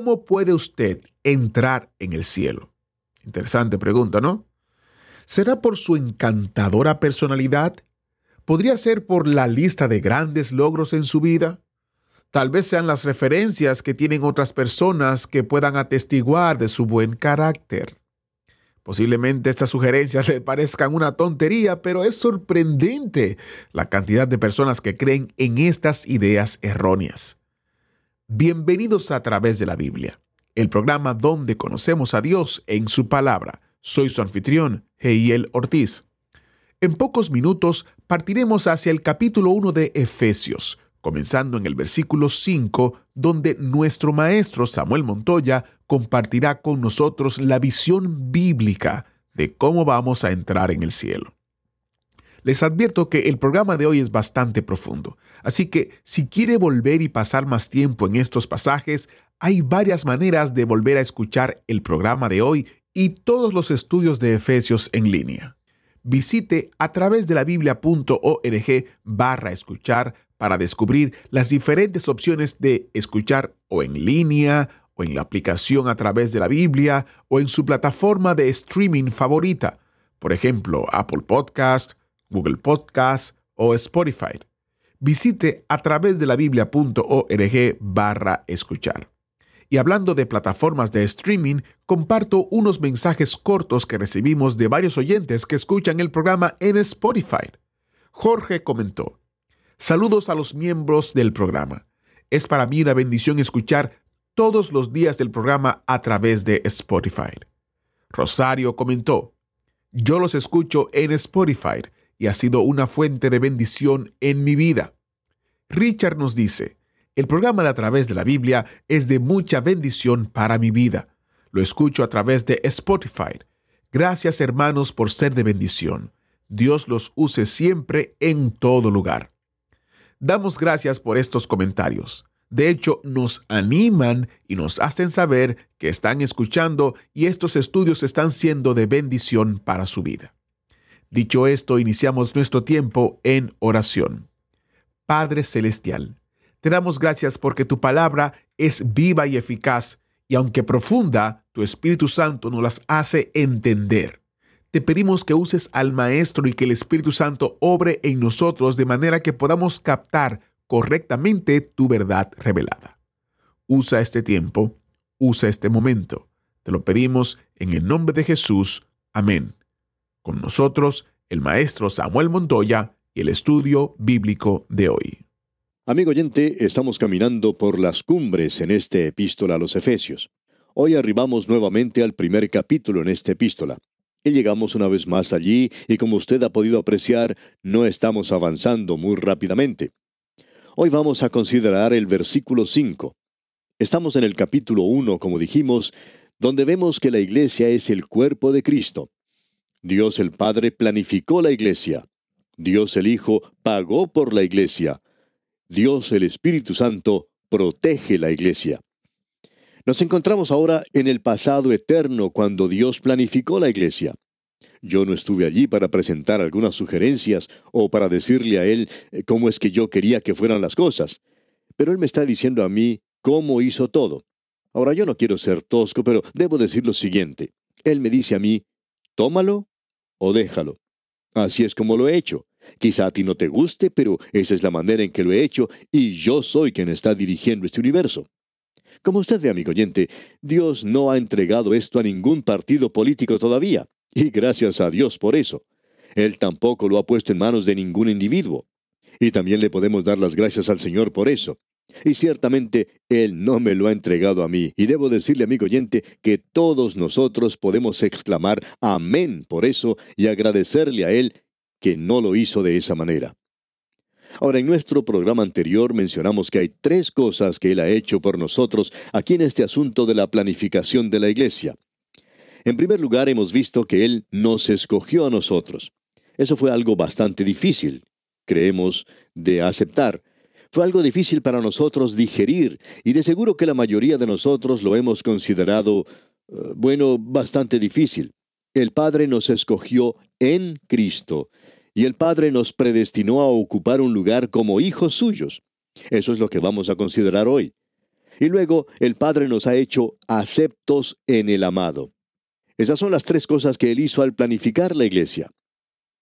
¿Cómo puede usted entrar en el cielo? Interesante pregunta, ¿no? ¿Será por su encantadora personalidad? ¿Podría ser por la lista de grandes logros en su vida? Tal vez sean las referencias que tienen otras personas que puedan atestiguar de su buen carácter. Posiblemente estas sugerencias le parezcan una tontería, pero es sorprendente la cantidad de personas que creen en estas ideas erróneas. Bienvenidos a través de la Biblia, el programa donde conocemos a Dios en su palabra. Soy su anfitrión, Heiel Ortiz. En pocos minutos partiremos hacia el capítulo 1 de Efesios, comenzando en el versículo 5, donde nuestro maestro Samuel Montoya compartirá con nosotros la visión bíblica de cómo vamos a entrar en el cielo. Les advierto que el programa de hoy es bastante profundo, así que si quiere volver y pasar más tiempo en estos pasajes, hay varias maneras de volver a escuchar el programa de hoy y todos los estudios de Efesios en línea. Visite a través de la biblia.org barra escuchar para descubrir las diferentes opciones de escuchar o en línea, o en la aplicación a través de la Biblia, o en su plataforma de streaming favorita, por ejemplo, Apple Podcast, Google Podcast o Spotify. Visite a través de la biblia.org barra escuchar. Y hablando de plataformas de streaming, comparto unos mensajes cortos que recibimos de varios oyentes que escuchan el programa en Spotify. Jorge comentó, Saludos a los miembros del programa. Es para mí una bendición escuchar todos los días del programa a través de Spotify. Rosario comentó, Yo los escucho en Spotify y ha sido una fuente de bendición en mi vida. Richard nos dice, el programa de A través de la Biblia es de mucha bendición para mi vida. Lo escucho a través de Spotify. Gracias hermanos por ser de bendición. Dios los use siempre en todo lugar. Damos gracias por estos comentarios. De hecho, nos animan y nos hacen saber que están escuchando y estos estudios están siendo de bendición para su vida. Dicho esto, iniciamos nuestro tiempo en oración. Padre Celestial, te damos gracias porque tu palabra es viva y eficaz, y aunque profunda, tu Espíritu Santo nos las hace entender. Te pedimos que uses al Maestro y que el Espíritu Santo obre en nosotros de manera que podamos captar correctamente tu verdad revelada. Usa este tiempo, usa este momento. Te lo pedimos en el nombre de Jesús. Amén. Con nosotros, el Maestro Samuel Montoya y el estudio bíblico de hoy. Amigo oyente, estamos caminando por las cumbres en este epístola a los Efesios. Hoy arribamos nuevamente al primer capítulo en esta epístola. Y llegamos una vez más allí y como usted ha podido apreciar, no estamos avanzando muy rápidamente. Hoy vamos a considerar el versículo 5. Estamos en el capítulo 1, como dijimos, donde vemos que la iglesia es el cuerpo de Cristo. Dios el Padre planificó la iglesia. Dios el Hijo pagó por la iglesia. Dios el Espíritu Santo protege la iglesia. Nos encontramos ahora en el pasado eterno cuando Dios planificó la iglesia. Yo no estuve allí para presentar algunas sugerencias o para decirle a Él eh, cómo es que yo quería que fueran las cosas, pero Él me está diciendo a mí cómo hizo todo. Ahora yo no quiero ser tosco, pero debo decir lo siguiente. Él me dice a mí, tómalo o déjalo. Así es como lo he hecho. Quizá a ti no te guste, pero esa es la manera en que lo he hecho y yo soy quien está dirigiendo este universo. Como usted ve, amigo oyente, Dios no ha entregado esto a ningún partido político todavía, y gracias a Dios por eso. Él tampoco lo ha puesto en manos de ningún individuo. Y también le podemos dar las gracias al Señor por eso. Y ciertamente Él no me lo ha entregado a mí. Y debo decirle, amigo oyente, que todos nosotros podemos exclamar amén por eso y agradecerle a Él que no lo hizo de esa manera. Ahora, en nuestro programa anterior mencionamos que hay tres cosas que Él ha hecho por nosotros aquí en este asunto de la planificación de la iglesia. En primer lugar, hemos visto que Él nos escogió a nosotros. Eso fue algo bastante difícil, creemos, de aceptar. Fue algo difícil para nosotros digerir, y de seguro que la mayoría de nosotros lo hemos considerado, eh, bueno, bastante difícil. El Padre nos escogió en Cristo, y el Padre nos predestinó a ocupar un lugar como hijos suyos. Eso es lo que vamos a considerar hoy. Y luego el Padre nos ha hecho aceptos en el amado. Esas son las tres cosas que Él hizo al planificar la iglesia.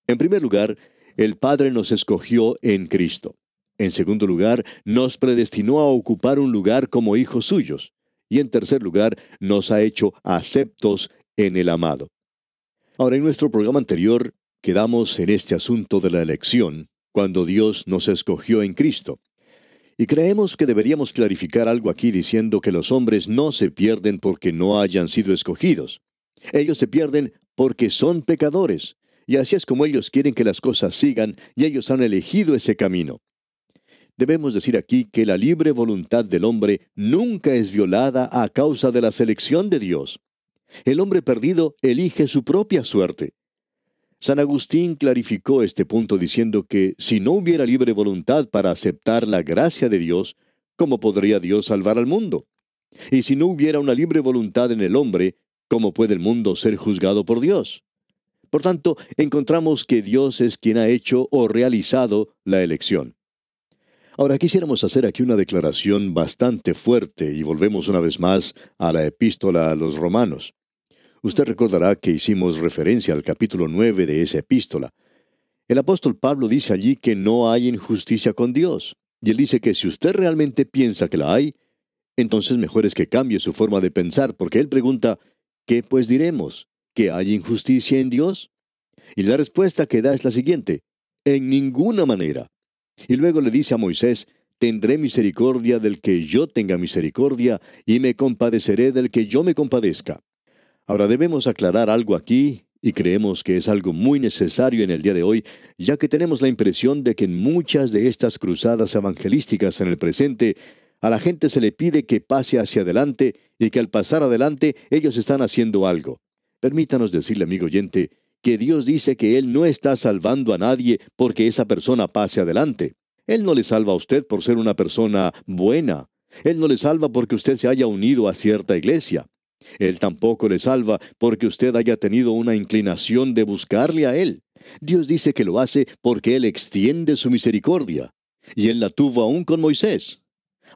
En primer lugar, el Padre nos escogió en Cristo. En segundo lugar, nos predestinó a ocupar un lugar como hijos suyos. Y en tercer lugar, nos ha hecho aceptos en el amado. Ahora, en nuestro programa anterior, quedamos en este asunto de la elección, cuando Dios nos escogió en Cristo. Y creemos que deberíamos clarificar algo aquí diciendo que los hombres no se pierden porque no hayan sido escogidos. Ellos se pierden porque son pecadores, y así es como ellos quieren que las cosas sigan, y ellos han elegido ese camino. Debemos decir aquí que la libre voluntad del hombre nunca es violada a causa de la selección de Dios. El hombre perdido elige su propia suerte. San Agustín clarificó este punto diciendo que si no hubiera libre voluntad para aceptar la gracia de Dios, ¿cómo podría Dios salvar al mundo? Y si no hubiera una libre voluntad en el hombre, ¿Cómo puede el mundo ser juzgado por Dios? Por tanto, encontramos que Dios es quien ha hecho o realizado la elección. Ahora quisiéramos hacer aquí una declaración bastante fuerte y volvemos una vez más a la epístola a los romanos. Usted recordará que hicimos referencia al capítulo 9 de esa epístola. El apóstol Pablo dice allí que no hay injusticia con Dios, y él dice que si usted realmente piensa que la hay, entonces mejor es que cambie su forma de pensar, porque él pregunta, ¿Qué pues diremos? ¿Que hay injusticia en Dios? Y la respuesta que da es la siguiente, en ninguna manera. Y luego le dice a Moisés, tendré misericordia del que yo tenga misericordia, y me compadeceré del que yo me compadezca. Ahora debemos aclarar algo aquí, y creemos que es algo muy necesario en el día de hoy, ya que tenemos la impresión de que en muchas de estas cruzadas evangelísticas en el presente, a la gente se le pide que pase hacia adelante y que al pasar adelante ellos están haciendo algo. Permítanos decirle, amigo oyente, que Dios dice que Él no está salvando a nadie porque esa persona pase adelante. Él no le salva a usted por ser una persona buena. Él no le salva porque usted se haya unido a cierta iglesia. Él tampoco le salva porque usted haya tenido una inclinación de buscarle a Él. Dios dice que lo hace porque Él extiende su misericordia. Y Él la tuvo aún con Moisés.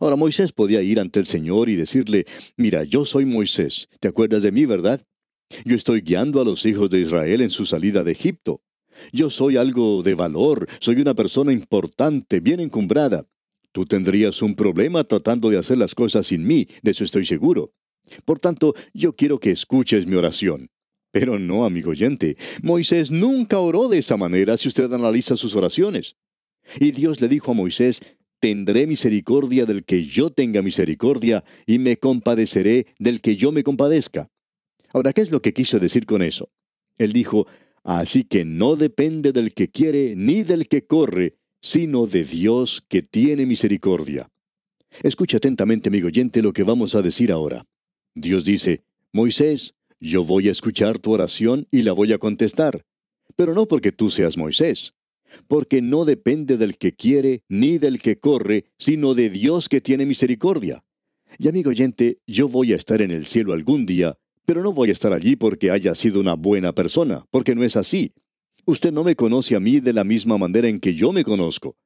Ahora Moisés podía ir ante el Señor y decirle, mira, yo soy Moisés, ¿te acuerdas de mí, verdad? Yo estoy guiando a los hijos de Israel en su salida de Egipto. Yo soy algo de valor, soy una persona importante, bien encumbrada. Tú tendrías un problema tratando de hacer las cosas sin mí, de eso estoy seguro. Por tanto, yo quiero que escuches mi oración. Pero no, amigo oyente, Moisés nunca oró de esa manera si usted analiza sus oraciones. Y Dios le dijo a Moisés, tendré misericordia del que yo tenga misericordia, y me compadeceré del que yo me compadezca. Ahora, ¿qué es lo que quiso decir con eso? Él dijo, así que no depende del que quiere ni del que corre, sino de Dios que tiene misericordia. Escucha atentamente, amigo oyente, lo que vamos a decir ahora. Dios dice, Moisés, yo voy a escuchar tu oración y la voy a contestar, pero no porque tú seas Moisés, porque no depende del que quiere ni del que corre, sino de Dios que tiene misericordia. Y amigo oyente, yo voy a estar en el cielo algún día, pero no voy a estar allí porque haya sido una buena persona, porque no es así. Usted no me conoce a mí de la misma manera en que yo me conozco.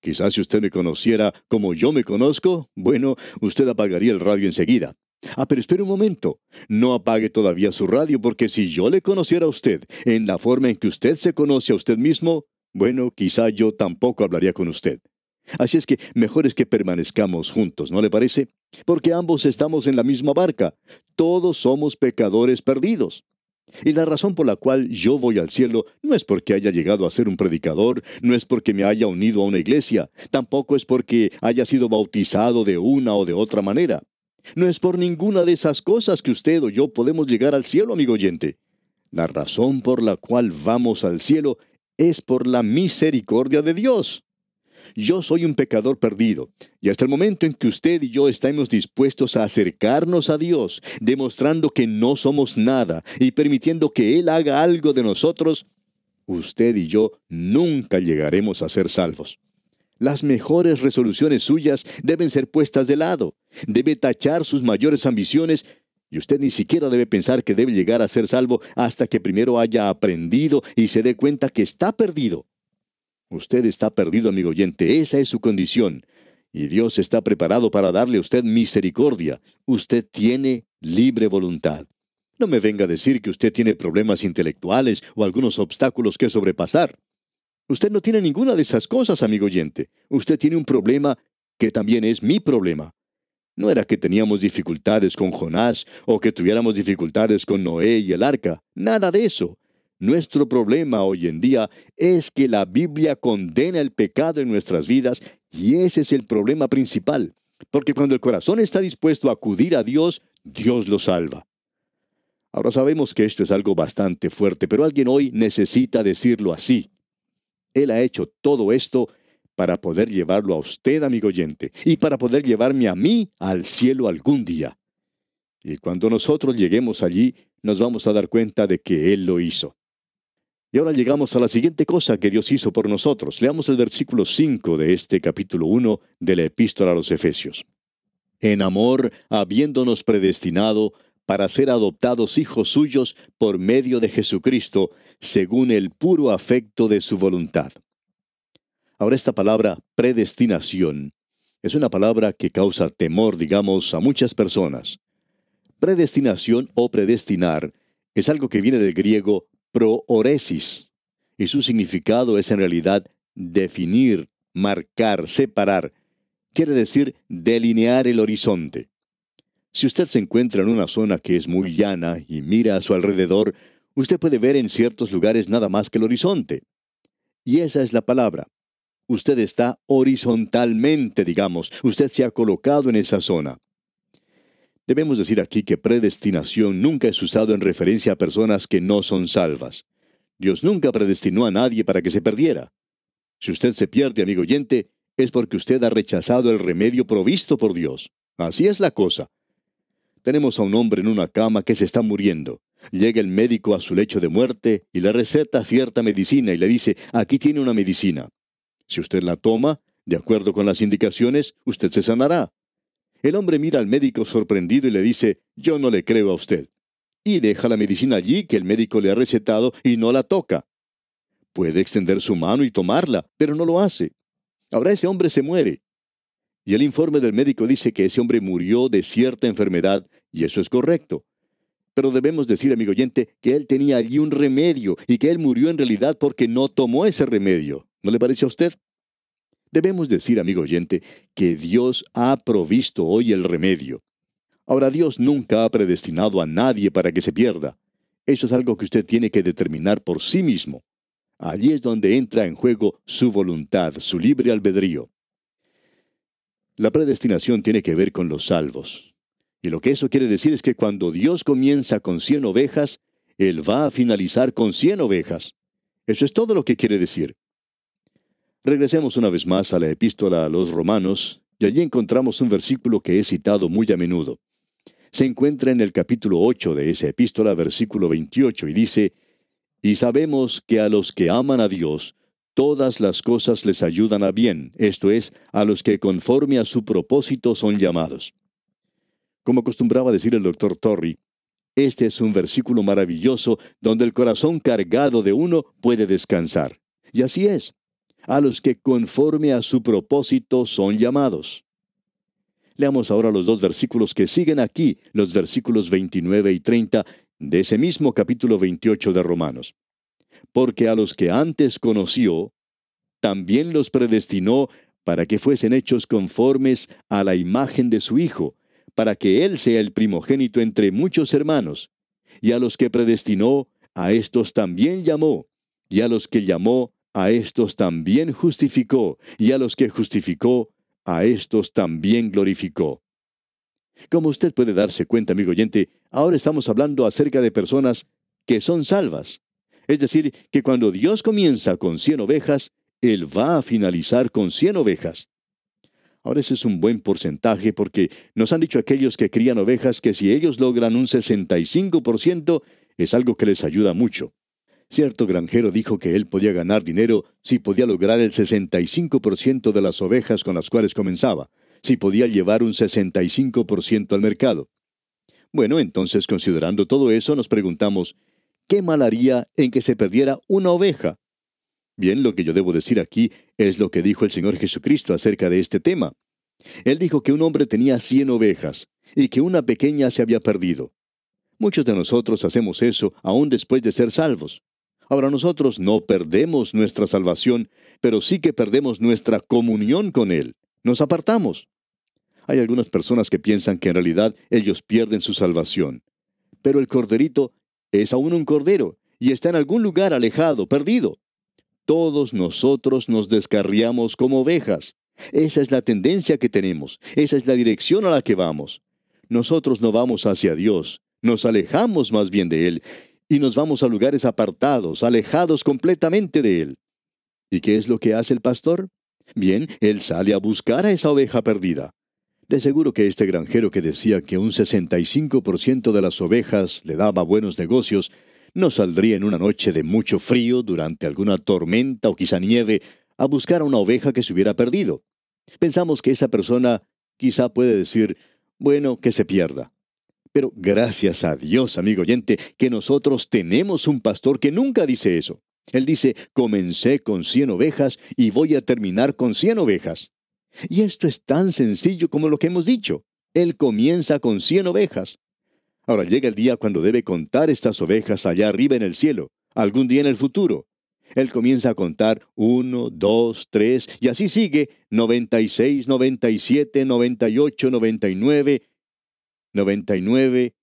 Quizás si usted me conociera como yo me conozco, bueno, usted apagaría el radio enseguida. Ah, pero espere un momento. No apague todavía su radio porque si yo le conociera a usted en la forma en que usted se conoce a usted mismo, bueno, quizá yo tampoco hablaría con usted. Así es que mejor es que permanezcamos juntos, ¿no le parece? Porque ambos estamos en la misma barca. Todos somos pecadores perdidos. Y la razón por la cual yo voy al cielo no es porque haya llegado a ser un predicador, no es porque me haya unido a una iglesia, tampoco es porque haya sido bautizado de una o de otra manera. No es por ninguna de esas cosas que usted o yo podemos llegar al cielo, amigo oyente. La razón por la cual vamos al cielo es por la misericordia de Dios. Yo soy un pecador perdido. Y hasta el momento en que usted y yo estamos dispuestos a acercarnos a Dios, demostrando que no somos nada y permitiendo que Él haga algo de nosotros, usted y yo nunca llegaremos a ser salvos. Las mejores resoluciones suyas deben ser puestas de lado. Debe tachar sus mayores ambiciones y usted ni siquiera debe pensar que debe llegar a ser salvo hasta que primero haya aprendido y se dé cuenta que está perdido. Usted está perdido, amigo oyente, esa es su condición. Y Dios está preparado para darle a usted misericordia. Usted tiene libre voluntad. No me venga a decir que usted tiene problemas intelectuales o algunos obstáculos que sobrepasar. Usted no tiene ninguna de esas cosas, amigo oyente. Usted tiene un problema que también es mi problema. No era que teníamos dificultades con Jonás o que tuviéramos dificultades con Noé y el arca. Nada de eso. Nuestro problema hoy en día es que la Biblia condena el pecado en nuestras vidas y ese es el problema principal. Porque cuando el corazón está dispuesto a acudir a Dios, Dios lo salva. Ahora sabemos que esto es algo bastante fuerte, pero alguien hoy necesita decirlo así. Él ha hecho todo esto para poder llevarlo a usted, amigo oyente, y para poder llevarme a mí al cielo algún día. Y cuando nosotros lleguemos allí, nos vamos a dar cuenta de que Él lo hizo. Y ahora llegamos a la siguiente cosa que Dios hizo por nosotros. Leamos el versículo 5 de este capítulo 1 de la epístola a los Efesios. En amor, habiéndonos predestinado para ser adoptados hijos suyos por medio de Jesucristo, según el puro afecto de su voluntad. Ahora esta palabra predestinación es una palabra que causa temor, digamos, a muchas personas. Predestinación o predestinar es algo que viene del griego prooresis, y su significado es en realidad definir, marcar, separar. Quiere decir delinear el horizonte. Si usted se encuentra en una zona que es muy llana y mira a su alrededor, usted puede ver en ciertos lugares nada más que el horizonte. Y esa es la palabra. Usted está horizontalmente, digamos, usted se ha colocado en esa zona. Debemos decir aquí que predestinación nunca es usado en referencia a personas que no son salvas. Dios nunca predestinó a nadie para que se perdiera. Si usted se pierde, amigo oyente, es porque usted ha rechazado el remedio provisto por Dios. Así es la cosa. Tenemos a un hombre en una cama que se está muriendo. Llega el médico a su lecho de muerte y le receta cierta medicina y le dice, aquí tiene una medicina. Si usted la toma, de acuerdo con las indicaciones, usted se sanará. El hombre mira al médico sorprendido y le dice, yo no le creo a usted. Y deja la medicina allí que el médico le ha recetado y no la toca. Puede extender su mano y tomarla, pero no lo hace. Ahora ese hombre se muere. Y el informe del médico dice que ese hombre murió de cierta enfermedad, y eso es correcto. Pero debemos decir, amigo oyente, que él tenía allí un remedio y que él murió en realidad porque no tomó ese remedio. ¿No le parece a usted? Debemos decir, amigo oyente, que Dios ha provisto hoy el remedio. Ahora, Dios nunca ha predestinado a nadie para que se pierda. Eso es algo que usted tiene que determinar por sí mismo. Allí es donde entra en juego su voluntad, su libre albedrío. La predestinación tiene que ver con los salvos. Y lo que eso quiere decir es que cuando Dios comienza con cien ovejas, Él va a finalizar con cien ovejas. Eso es todo lo que quiere decir. Regresemos una vez más a la epístola a los romanos, y allí encontramos un versículo que he citado muy a menudo. Se encuentra en el capítulo 8 de esa epístola, versículo 28, y dice, Y sabemos que a los que aman a Dios, todas las cosas les ayudan a bien, esto es, a los que conforme a su propósito son llamados. Como acostumbraba decir el doctor Torrey, este es un versículo maravilloso donde el corazón cargado de uno puede descansar. Y así es, a los que conforme a su propósito son llamados. Leamos ahora los dos versículos que siguen aquí, los versículos 29 y 30 de ese mismo capítulo 28 de Romanos porque a los que antes conoció, también los predestinó para que fuesen hechos conformes a la imagen de su Hijo, para que Él sea el primogénito entre muchos hermanos. Y a los que predestinó, a estos también llamó, y a los que llamó, a estos también justificó, y a los que justificó, a estos también glorificó. Como usted puede darse cuenta, amigo oyente, ahora estamos hablando acerca de personas que son salvas. Es decir, que cuando Dios comienza con cien ovejas, Él va a finalizar con 100 ovejas. Ahora ese es un buen porcentaje porque nos han dicho aquellos que crían ovejas que si ellos logran un 65% es algo que les ayuda mucho. Cierto granjero dijo que él podía ganar dinero si podía lograr el 65% de las ovejas con las cuales comenzaba, si podía llevar un 65% al mercado. Bueno, entonces considerando todo eso nos preguntamos, ¿qué mal haría en que se perdiera una oveja? Bien, lo que yo debo decir aquí es lo que dijo el Señor Jesucristo acerca de este tema. Él dijo que un hombre tenía cien ovejas y que una pequeña se había perdido. Muchos de nosotros hacemos eso aún después de ser salvos. Ahora nosotros no perdemos nuestra salvación, pero sí que perdemos nuestra comunión con Él. Nos apartamos. Hay algunas personas que piensan que en realidad ellos pierden su salvación. Pero el corderito es aún un cordero y está en algún lugar alejado, perdido. Todos nosotros nos descarriamos como ovejas. Esa es la tendencia que tenemos, esa es la dirección a la que vamos. Nosotros no vamos hacia Dios, nos alejamos más bien de Él y nos vamos a lugares apartados, alejados completamente de Él. ¿Y qué es lo que hace el pastor? Bien, Él sale a buscar a esa oveja perdida. De seguro que este granjero que decía que un 65% de las ovejas le daba buenos negocios, no saldría en una noche de mucho frío, durante alguna tormenta o quizá nieve, a buscar a una oveja que se hubiera perdido. Pensamos que esa persona quizá puede decir, bueno, que se pierda. Pero gracias a Dios, amigo oyente, que nosotros tenemos un pastor que nunca dice eso. Él dice, comencé con cien ovejas y voy a terminar con cien ovejas. Y esto es tan sencillo como lo que hemos dicho. Él comienza con cien ovejas. Ahora llega el día cuando debe contar estas ovejas allá arriba en el cielo, algún día en el futuro. Él comienza a contar uno, dos, tres, y así sigue, 96, 97, 98, 99, 99,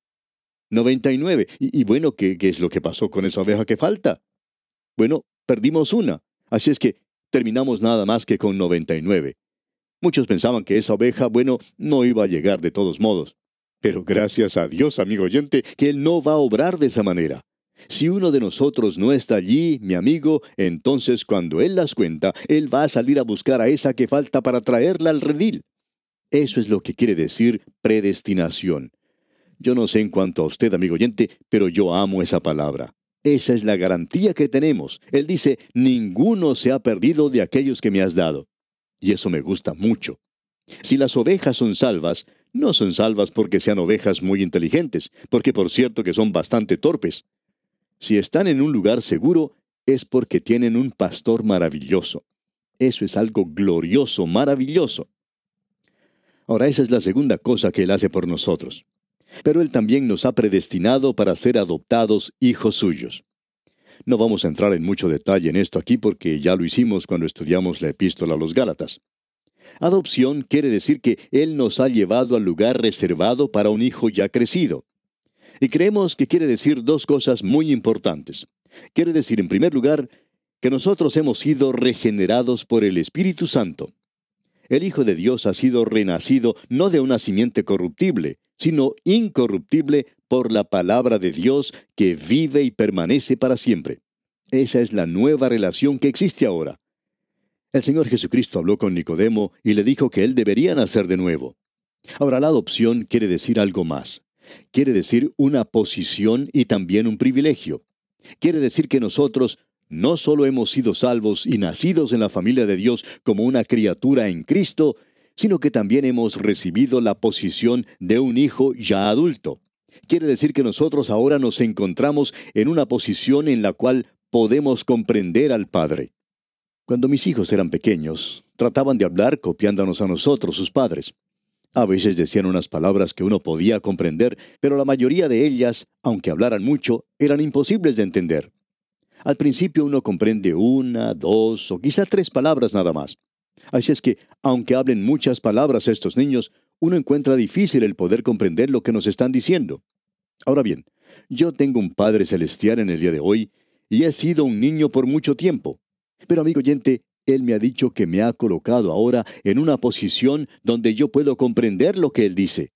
99. Y, y bueno, ¿qué, ¿qué es lo que pasó con esa oveja que falta? Bueno, perdimos una. Así es que terminamos nada más que con 99. Muchos pensaban que esa oveja, bueno, no iba a llegar de todos modos. Pero gracias a Dios, amigo oyente, que Él no va a obrar de esa manera. Si uno de nosotros no está allí, mi amigo, entonces cuando Él las cuenta, Él va a salir a buscar a esa que falta para traerla al redil. Eso es lo que quiere decir predestinación. Yo no sé en cuanto a usted, amigo oyente, pero yo amo esa palabra. Esa es la garantía que tenemos. Él dice, ninguno se ha perdido de aquellos que me has dado. Y eso me gusta mucho. Si las ovejas son salvas, no son salvas porque sean ovejas muy inteligentes, porque por cierto que son bastante torpes. Si están en un lugar seguro, es porque tienen un pastor maravilloso. Eso es algo glorioso, maravilloso. Ahora esa es la segunda cosa que Él hace por nosotros. Pero Él también nos ha predestinado para ser adoptados hijos suyos. No vamos a entrar en mucho detalle en esto aquí porque ya lo hicimos cuando estudiamos la epístola a los Gálatas. Adopción quiere decir que Él nos ha llevado al lugar reservado para un hijo ya crecido. Y creemos que quiere decir dos cosas muy importantes. Quiere decir, en primer lugar, que nosotros hemos sido regenerados por el Espíritu Santo. El Hijo de Dios ha sido renacido no de una simiente corruptible, sino incorruptible por la palabra de Dios que vive y permanece para siempre. Esa es la nueva relación que existe ahora. El Señor Jesucristo habló con Nicodemo y le dijo que él debería nacer de nuevo. Ahora la adopción quiere decir algo más. Quiere decir una posición y también un privilegio. Quiere decir que nosotros no solo hemos sido salvos y nacidos en la familia de Dios como una criatura en Cristo, sino que también hemos recibido la posición de un hijo ya adulto. Quiere decir que nosotros ahora nos encontramos en una posición en la cual podemos comprender al Padre. Cuando mis hijos eran pequeños, trataban de hablar copiándonos a nosotros, sus padres. A veces decían unas palabras que uno podía comprender, pero la mayoría de ellas, aunque hablaran mucho, eran imposibles de entender. Al principio uno comprende una, dos o quizá tres palabras nada más. Así es que, aunque hablen muchas palabras estos niños, uno encuentra difícil el poder comprender lo que nos están diciendo. Ahora bien, yo tengo un Padre Celestial en el día de hoy y he sido un niño por mucho tiempo. Pero amigo oyente, Él me ha dicho que me ha colocado ahora en una posición donde yo puedo comprender lo que Él dice.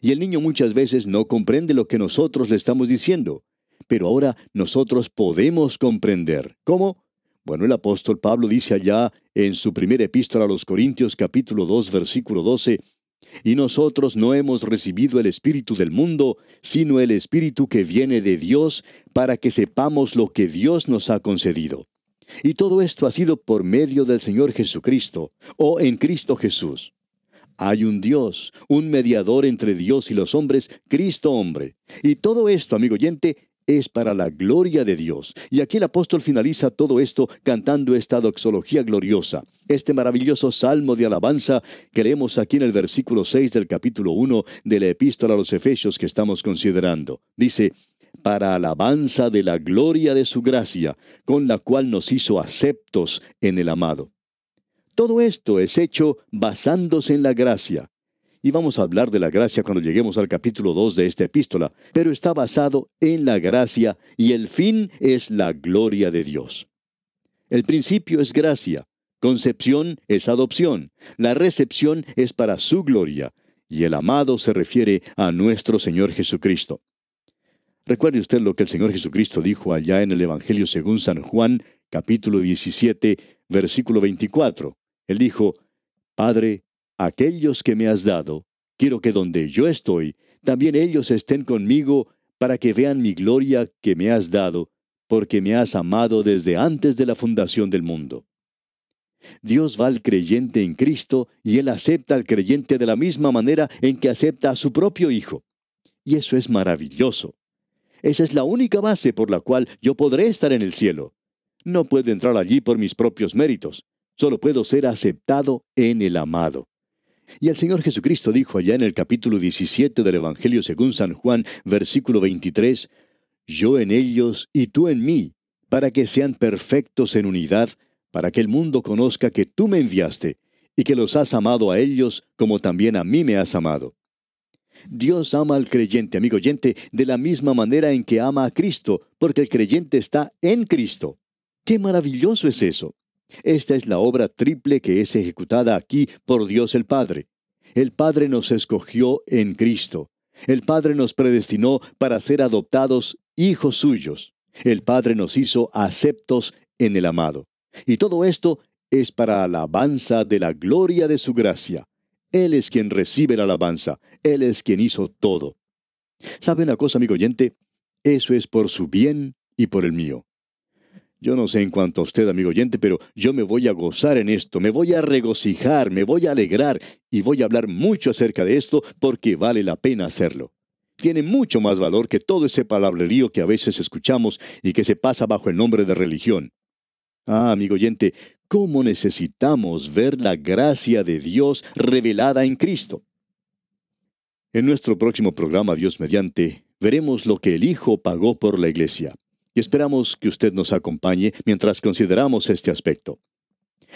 Y el niño muchas veces no comprende lo que nosotros le estamos diciendo. Pero ahora nosotros podemos comprender. ¿Cómo? Bueno, el apóstol Pablo dice allá en su primera epístola a los Corintios capítulo 2 versículo 12, y nosotros no hemos recibido el Espíritu del mundo, sino el Espíritu que viene de Dios, para que sepamos lo que Dios nos ha concedido. Y todo esto ha sido por medio del Señor Jesucristo, o en Cristo Jesús. Hay un Dios, un mediador entre Dios y los hombres, Cristo hombre. Y todo esto, amigo oyente, es para la gloria de Dios. Y aquí el apóstol finaliza todo esto cantando esta doxología gloriosa, este maravilloso salmo de alabanza que leemos aquí en el versículo 6 del capítulo 1 de la epístola a los Efesios que estamos considerando. Dice, para alabanza de la gloria de su gracia, con la cual nos hizo aceptos en el amado. Todo esto es hecho basándose en la gracia, y vamos a hablar de la gracia cuando lleguemos al capítulo 2 de esta epístola, pero está basado en la gracia y el fin es la gloria de Dios. El principio es gracia, concepción es adopción, la recepción es para su gloria, y el amado se refiere a nuestro Señor Jesucristo. Recuerde usted lo que el Señor Jesucristo dijo allá en el Evangelio según San Juan, capítulo 17, versículo 24. Él dijo, Padre, aquellos que me has dado, quiero que donde yo estoy, también ellos estén conmigo para que vean mi gloria que me has dado, porque me has amado desde antes de la fundación del mundo. Dios va al creyente en Cristo y Él acepta al creyente de la misma manera en que acepta a su propio Hijo. Y eso es maravilloso. Esa es la única base por la cual yo podré estar en el cielo. No puedo entrar allí por mis propios méritos, solo puedo ser aceptado en el amado. Y el Señor Jesucristo dijo allá en el capítulo 17 del Evangelio según San Juan, versículo 23, Yo en ellos y tú en mí, para que sean perfectos en unidad, para que el mundo conozca que tú me enviaste, y que los has amado a ellos como también a mí me has amado. Dios ama al creyente, amigo oyente, de la misma manera en que ama a Cristo, porque el creyente está en Cristo. ¡Qué maravilloso es eso! Esta es la obra triple que es ejecutada aquí por Dios el Padre. El Padre nos escogió en Cristo. El Padre nos predestinó para ser adoptados hijos suyos. El Padre nos hizo aceptos en el amado. Y todo esto es para alabanza de la gloria de su gracia. Él es quien recibe la alabanza. Él es quien hizo todo. ¿Sabe una cosa, amigo oyente? Eso es por su bien y por el mío. Yo no sé en cuanto a usted, amigo oyente, pero yo me voy a gozar en esto, me voy a regocijar, me voy a alegrar y voy a hablar mucho acerca de esto porque vale la pena hacerlo. Tiene mucho más valor que todo ese palabrerío que a veces escuchamos y que se pasa bajo el nombre de religión. Ah, amigo oyente, ¿cómo necesitamos ver la gracia de Dios revelada en Cristo? En nuestro próximo programa, Dios mediante, veremos lo que el Hijo pagó por la Iglesia y esperamos que usted nos acompañe mientras consideramos este aspecto.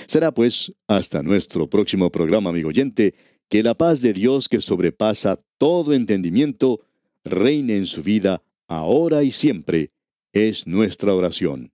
Será pues hasta nuestro próximo programa, amigo oyente, que la paz de Dios que sobrepasa todo entendimiento reine en su vida ahora y siempre, es nuestra oración.